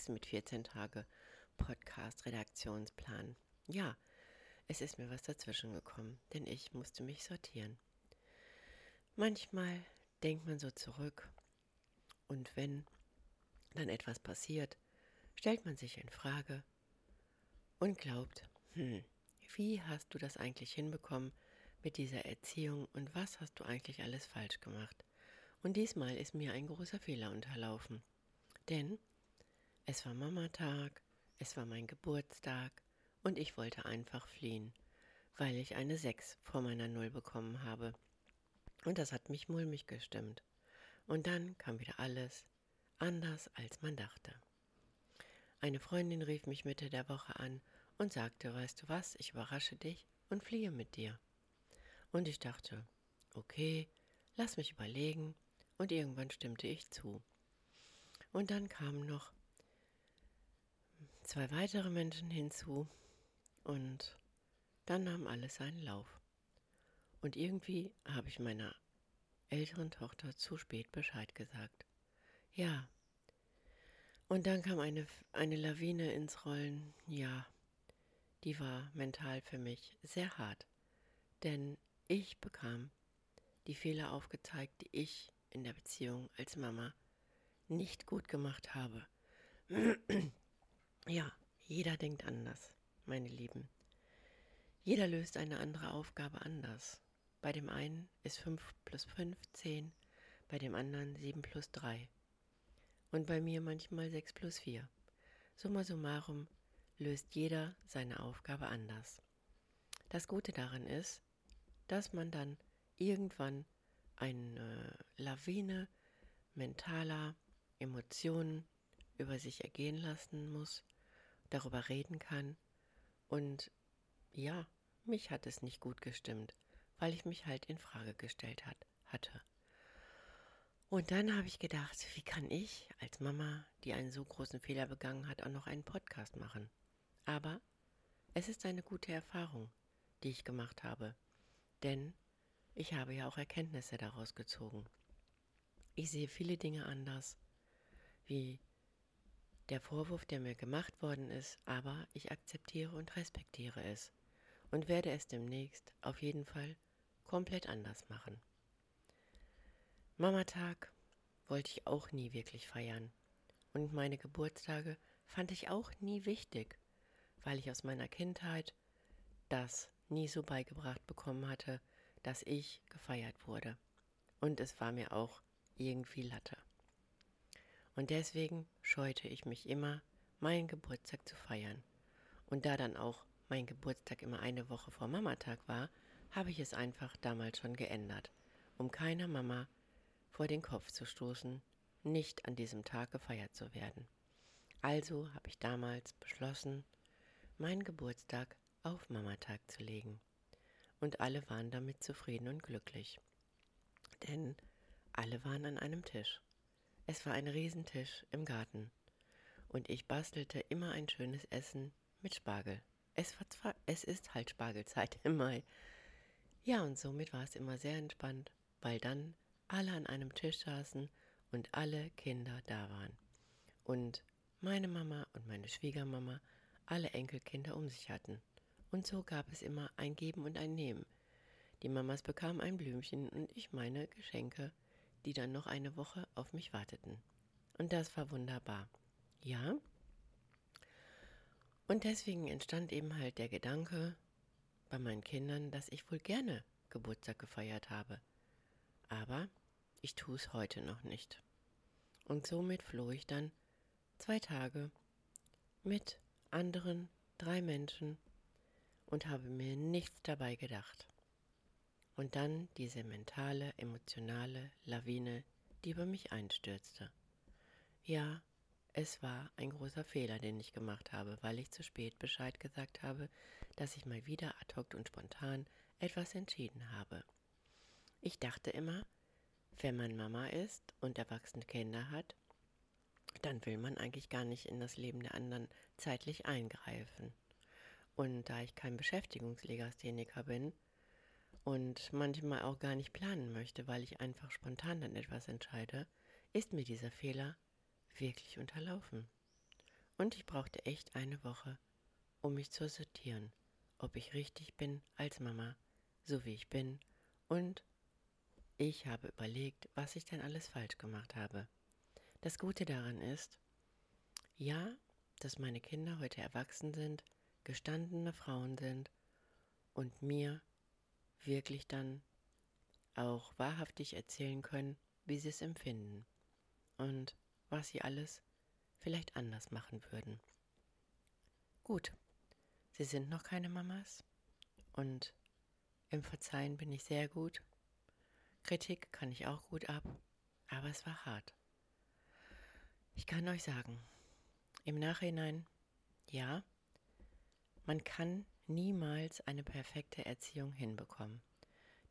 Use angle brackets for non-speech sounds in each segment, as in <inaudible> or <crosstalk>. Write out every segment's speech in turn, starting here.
Nix mit 14 Tage Podcast-Redaktionsplan. Ja, es ist mir was dazwischen gekommen, denn ich musste mich sortieren. Manchmal denkt man so zurück und wenn dann etwas passiert, stellt man sich in Frage und glaubt, hm, wie hast du das eigentlich hinbekommen mit dieser Erziehung und was hast du eigentlich alles falsch gemacht? Und diesmal ist mir ein großer Fehler unterlaufen. Denn es war Mamatag, es war mein Geburtstag und ich wollte einfach fliehen, weil ich eine 6 vor meiner Null bekommen habe. Und das hat mich mulmig gestimmt. Und dann kam wieder alles anders, als man dachte. Eine Freundin rief mich Mitte der Woche an und sagte, weißt du was, ich überrasche dich und fliehe mit dir. Und ich dachte, okay, lass mich überlegen und irgendwann stimmte ich zu. Und dann kamen noch zwei weitere Menschen hinzu und dann nahm alles seinen Lauf. Und irgendwie habe ich meiner älteren Tochter zu spät Bescheid gesagt. Ja. Und dann kam eine, eine Lawine ins Rollen. Ja, die war mental für mich sehr hart. Denn ich bekam die Fehler aufgezeigt, die ich in der Beziehung als Mama nicht gut gemacht habe. <clears throat> ja, jeder denkt anders, meine Lieben. Jeder löst eine andere Aufgabe anders. Bei dem einen ist 5 plus 5 10, bei dem anderen 7 plus 3. Und bei mir manchmal 6 plus 4. Summa summarum löst jeder seine Aufgabe anders. Das Gute daran ist, dass man dann irgendwann eine Lawine mentaler Emotionen über sich ergehen lassen muss, darüber reden kann. Und ja, mich hat es nicht gut gestimmt, weil ich mich halt in Frage gestellt hat, hatte. Und dann habe ich gedacht, wie kann ich als Mama, die einen so großen Fehler begangen hat, auch noch einen Podcast machen? Aber es ist eine gute Erfahrung, die ich gemacht habe. Denn ich habe ja auch Erkenntnisse daraus gezogen. Ich sehe viele Dinge anders, wie der Vorwurf, der mir gemacht worden ist, aber ich akzeptiere und respektiere es und werde es demnächst auf jeden Fall komplett anders machen. Mamatag wollte ich auch nie wirklich feiern und meine Geburtstage fand ich auch nie wichtig, weil ich aus meiner Kindheit das nie so beigebracht bekommen hatte, dass ich gefeiert wurde. Und es war mir auch irgendwie Latte. Und deswegen scheute ich mich immer, meinen Geburtstag zu feiern. Und da dann auch mein Geburtstag immer eine Woche vor Mamatag war, habe ich es einfach damals schon geändert, um keiner Mama vor den Kopf zu stoßen, nicht an diesem Tag gefeiert zu werden. Also habe ich damals beschlossen, meinen Geburtstag auf Mamatag zu legen und alle waren damit zufrieden und glücklich. Denn alle waren an einem Tisch. Es war ein Riesentisch im Garten und ich bastelte immer ein schönes Essen mit Spargel. Es war zwar, es ist halt Spargelzeit <laughs> im Mai. Ja, und somit war es immer sehr entspannt, weil dann alle an einem Tisch saßen und alle Kinder da waren. Und meine Mama und meine Schwiegermama alle Enkelkinder um sich hatten. Und so gab es immer ein Geben und ein Nehmen. Die Mamas bekamen ein Blümchen und ich meine Geschenke, die dann noch eine Woche auf mich warteten. Und das war wunderbar. Ja? Und deswegen entstand eben halt der Gedanke bei meinen Kindern, dass ich wohl gerne Geburtstag gefeiert habe. Aber ich tue es heute noch nicht. Und somit floh ich dann zwei Tage mit anderen drei Menschen und habe mir nichts dabei gedacht. Und dann diese mentale, emotionale Lawine, die über mich einstürzte. Ja, es war ein großer Fehler, den ich gemacht habe, weil ich zu spät Bescheid gesagt habe, dass ich mal wieder ad hoc und spontan etwas entschieden habe. Ich dachte immer, wenn man Mama ist und erwachsene Kinder hat, dann will man eigentlich gar nicht in das Leben der anderen zeitlich eingreifen. Und da ich kein Beschäftigungslegastheniker bin und manchmal auch gar nicht planen möchte, weil ich einfach spontan dann etwas entscheide, ist mir dieser Fehler wirklich unterlaufen. Und ich brauchte echt eine Woche, um mich zu sortieren, ob ich richtig bin als Mama, so wie ich bin, und ich habe überlegt, was ich denn alles falsch gemacht habe. Das Gute daran ist, ja, dass meine Kinder heute erwachsen sind, gestandene Frauen sind und mir wirklich dann auch wahrhaftig erzählen können, wie sie es empfinden und was sie alles vielleicht anders machen würden. Gut, sie sind noch keine Mamas und im Verzeihen bin ich sehr gut. Kritik kann ich auch gut ab, aber es war hart. Ich kann euch sagen, im Nachhinein, ja, man kann niemals eine perfekte Erziehung hinbekommen.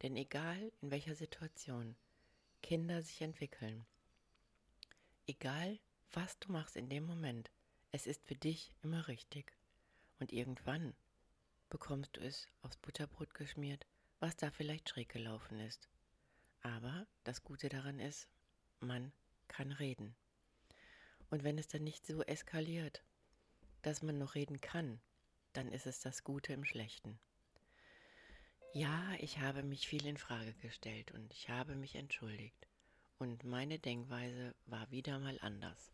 Denn egal in welcher Situation Kinder sich entwickeln, egal was du machst in dem Moment, es ist für dich immer richtig. Und irgendwann bekommst du es aufs Butterbrot geschmiert, was da vielleicht schräg gelaufen ist. Aber das Gute daran ist, man kann reden. Und wenn es dann nicht so eskaliert, dass man noch reden kann, dann ist es das Gute im Schlechten. Ja, ich habe mich viel in Frage gestellt und ich habe mich entschuldigt. Und meine Denkweise war wieder mal anders.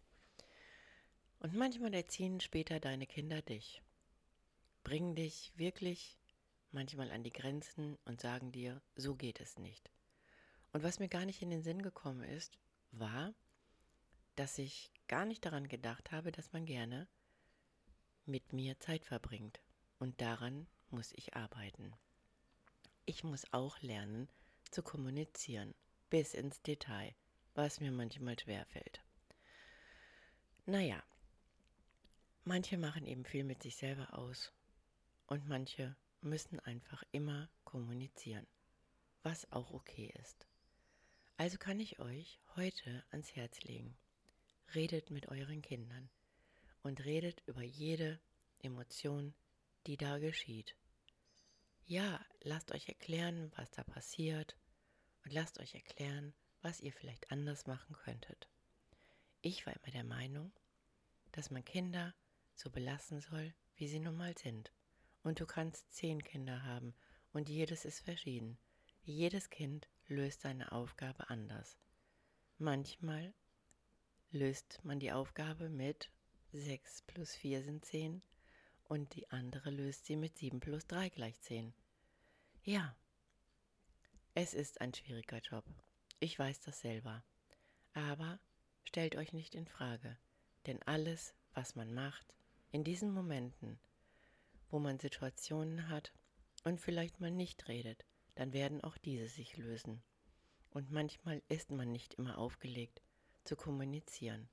Und manchmal erziehen später deine Kinder dich, bringen dich wirklich manchmal an die Grenzen und sagen dir, so geht es nicht. Und was mir gar nicht in den Sinn gekommen ist, war, dass ich gar nicht daran gedacht habe, dass man gerne mit mir Zeit verbringt. Und daran muss ich arbeiten. Ich muss auch lernen zu kommunizieren, bis ins Detail, was mir manchmal schwerfällt. Naja, manche machen eben viel mit sich selber aus und manche müssen einfach immer kommunizieren, was auch okay ist. Also kann ich euch heute ans Herz legen. Redet mit euren Kindern und redet über jede Emotion, die da geschieht. Ja, lasst euch erklären, was da passiert und lasst euch erklären, was ihr vielleicht anders machen könntet. Ich war immer der Meinung, dass man Kinder so belassen soll, wie sie nun mal sind. Und du kannst zehn Kinder haben und jedes ist verschieden. Jedes Kind löst seine Aufgabe anders. Manchmal löst man die Aufgabe mit 6 plus 4 sind 10 und die andere löst sie mit 7 plus 3 gleich 10. Ja, es ist ein schwieriger Job. Ich weiß das selber. Aber stellt euch nicht in Frage, denn alles, was man macht, in diesen Momenten, wo man Situationen hat und vielleicht mal nicht redet, dann werden auch diese sich lösen. Und manchmal ist man nicht immer aufgelegt zu kommunizieren,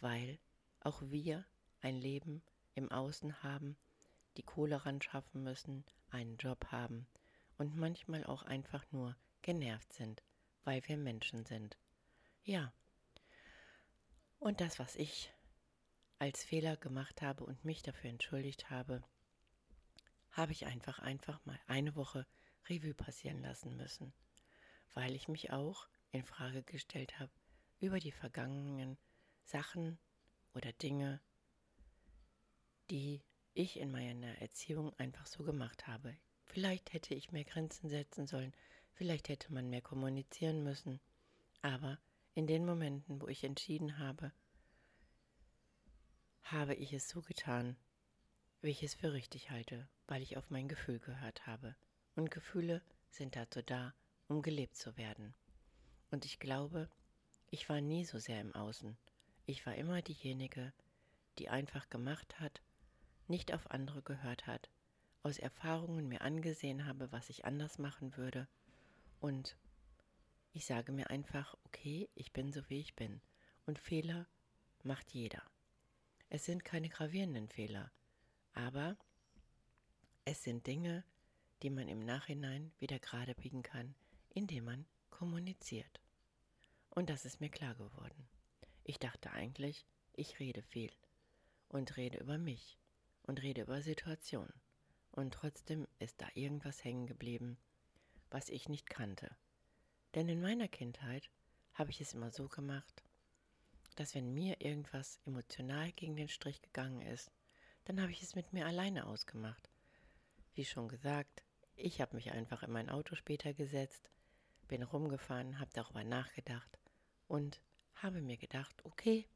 weil auch wir ein Leben im Außen haben, die Kohle ran schaffen müssen, einen Job haben und manchmal auch einfach nur genervt sind, weil wir Menschen sind. Ja. Und das, was ich als Fehler gemacht habe und mich dafür entschuldigt habe, habe ich einfach einfach mal eine Woche Revue passieren lassen müssen, weil ich mich auch in Frage gestellt habe über die vergangenen Sachen, oder Dinge, die ich in meiner Erziehung einfach so gemacht habe. Vielleicht hätte ich mehr Grenzen setzen sollen, vielleicht hätte man mehr kommunizieren müssen, aber in den Momenten, wo ich entschieden habe, habe ich es so getan, wie ich es für richtig halte, weil ich auf mein Gefühl gehört habe. Und Gefühle sind dazu da, um gelebt zu werden. Und ich glaube, ich war nie so sehr im Außen. Ich war immer diejenige, die einfach gemacht hat, nicht auf andere gehört hat, aus Erfahrungen mir angesehen habe, was ich anders machen würde und ich sage mir einfach, okay, ich bin so wie ich bin und Fehler macht jeder. Es sind keine gravierenden Fehler, aber es sind Dinge, die man im Nachhinein wieder gerade biegen kann, indem man kommuniziert. Und das ist mir klar geworden. Ich dachte eigentlich, ich rede viel und rede über mich und rede über Situationen. Und trotzdem ist da irgendwas hängen geblieben, was ich nicht kannte. Denn in meiner Kindheit habe ich es immer so gemacht, dass wenn mir irgendwas emotional gegen den Strich gegangen ist, dann habe ich es mit mir alleine ausgemacht. Wie schon gesagt, ich habe mich einfach in mein Auto später gesetzt, bin rumgefahren, habe darüber nachgedacht und habe mir gedacht, okay,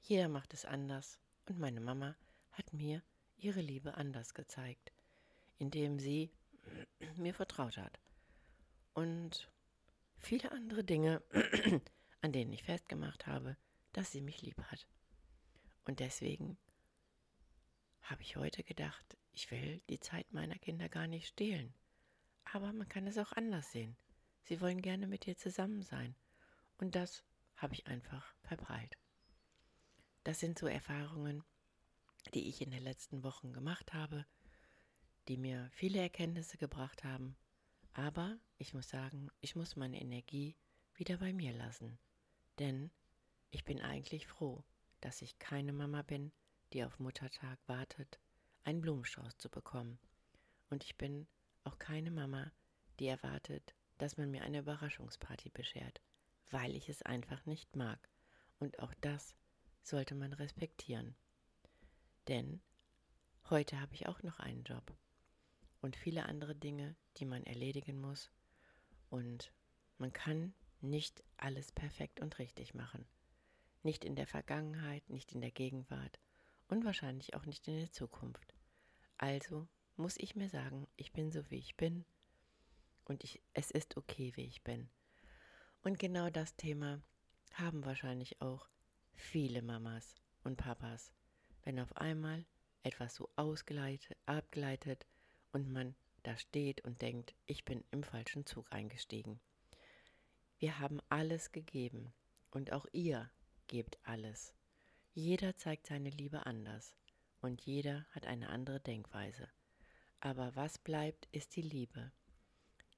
jeder macht es anders und meine Mama hat mir ihre Liebe anders gezeigt, indem sie <clears throat> mir vertraut hat. Und viele andere Dinge, <clears throat> an denen ich festgemacht habe, dass sie mich lieb hat. Und deswegen habe ich heute gedacht, ich will die Zeit meiner Kinder gar nicht stehlen. Aber man kann es auch anders sehen. Sie wollen gerne mit dir zusammen sein. Und das habe ich einfach verbreit. Das sind so Erfahrungen, die ich in den letzten Wochen gemacht habe, die mir viele Erkenntnisse gebracht haben. Aber ich muss sagen, ich muss meine Energie wieder bei mir lassen. Denn ich bin eigentlich froh, dass ich keine Mama bin, die auf Muttertag wartet, einen Blumenstrauß zu bekommen. Und ich bin auch keine Mama, die erwartet, dass man mir eine Überraschungsparty beschert, weil ich es einfach nicht mag. Und auch das sollte man respektieren. Denn heute habe ich auch noch einen Job und viele andere Dinge, die man erledigen muss. Und man kann nicht alles perfekt und richtig machen. Nicht in der Vergangenheit, nicht in der Gegenwart und wahrscheinlich auch nicht in der Zukunft. Also muss ich mir sagen, ich bin so wie ich bin und ich, es ist okay, wie ich bin. Und genau das Thema haben wahrscheinlich auch viele Mamas und Papas, wenn auf einmal etwas so ausgeleitet, abgeleitet und man da steht und denkt, ich bin im falschen Zug eingestiegen. Wir haben alles gegeben und auch ihr gebt alles. Jeder zeigt seine Liebe anders und jeder hat eine andere Denkweise. Aber was bleibt, ist die Liebe.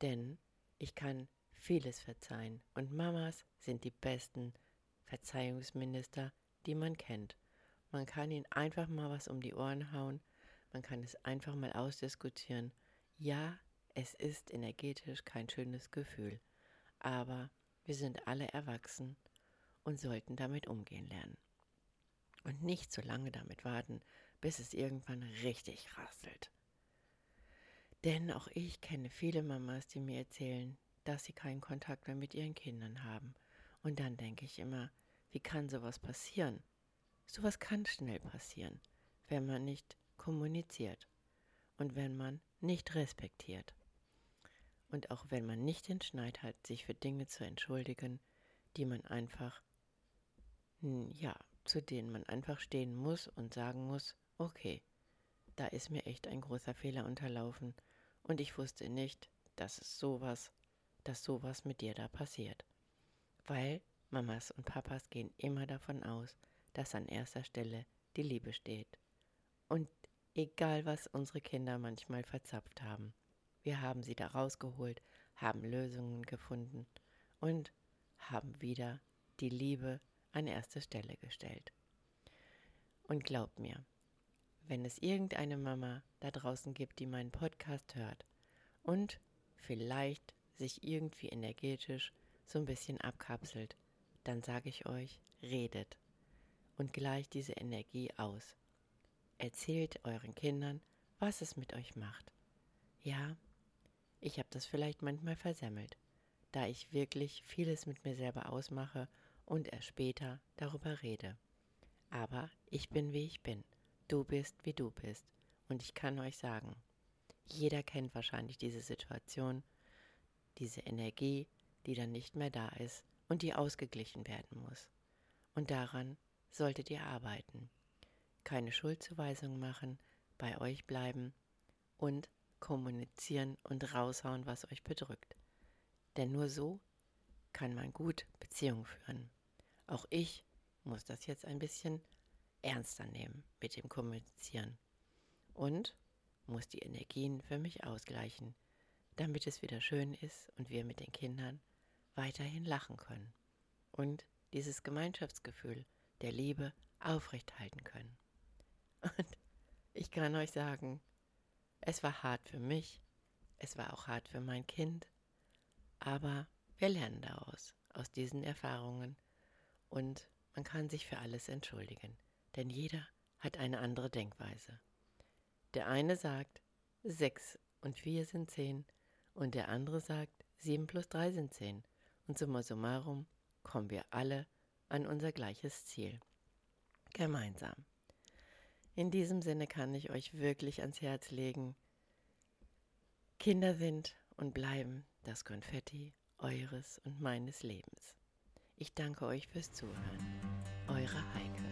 Denn ich kann vieles verzeihen und Mamas sind die besten Verzeihungsminister, die man kennt. Man kann ihnen einfach mal was um die Ohren hauen, man kann es einfach mal ausdiskutieren. Ja, es ist energetisch kein schönes Gefühl, aber wir sind alle erwachsen und sollten damit umgehen lernen. Und nicht so lange damit warten, bis es irgendwann richtig rasselt. Denn auch ich kenne viele Mamas, die mir erzählen, dass sie keinen Kontakt mehr mit ihren Kindern haben. Und dann denke ich immer, wie kann sowas passieren? Sowas kann schnell passieren, wenn man nicht kommuniziert und wenn man nicht respektiert. Und auch wenn man nicht den Schneid hat, sich für Dinge zu entschuldigen, die man einfach ja, zu denen man einfach stehen muss und sagen muss, okay, da ist mir echt ein großer Fehler unterlaufen und ich wusste nicht, dass es sowas, dass sowas mit dir da passiert. Weil Mamas und Papas gehen immer davon aus, dass an erster Stelle die Liebe steht. Und egal was unsere Kinder manchmal verzapft haben, wir haben sie da rausgeholt, haben Lösungen gefunden und haben wieder die Liebe an erste Stelle gestellt. Und glaubt mir, wenn es irgendeine Mama da draußen gibt, die meinen Podcast hört und vielleicht sich irgendwie energetisch so ein bisschen abkapselt, dann sage ich euch, redet und gleicht diese Energie aus. Erzählt euren Kindern, was es mit euch macht. Ja, ich habe das vielleicht manchmal versemmelt, da ich wirklich vieles mit mir selber ausmache und erst später darüber rede. Aber ich bin wie ich bin, du bist wie du bist und ich kann euch sagen, jeder kennt wahrscheinlich diese Situation, diese Energie, die dann nicht mehr da ist und die ausgeglichen werden muss. Und daran solltet ihr arbeiten. keine Schuldzuweisungen machen, bei euch bleiben und kommunizieren und raushauen, was euch bedrückt. Denn nur so kann man gut Beziehungen führen. Auch ich muss das jetzt ein bisschen ernster nehmen mit dem Kommunizieren und muss die Energien für mich ausgleichen, damit es wieder schön ist und wir mit den Kindern weiterhin lachen können und dieses Gemeinschaftsgefühl der Liebe aufrechthalten können. Und ich kann euch sagen, es war hart für mich, es war auch hart für mein Kind, aber wir lernen daraus, aus diesen Erfahrungen und man kann sich für alles entschuldigen, denn jeder hat eine andere Denkweise. Der eine sagt, sechs und vier sind zehn und der andere sagt, sieben plus drei sind zehn und summa summarum kommen wir alle an unser gleiches Ziel. Gemeinsam. In diesem Sinne kann ich euch wirklich ans Herz legen, Kinder sind und bleiben das Konfetti eures und meines Lebens. Ich danke euch fürs Zuhören. Eure Heike.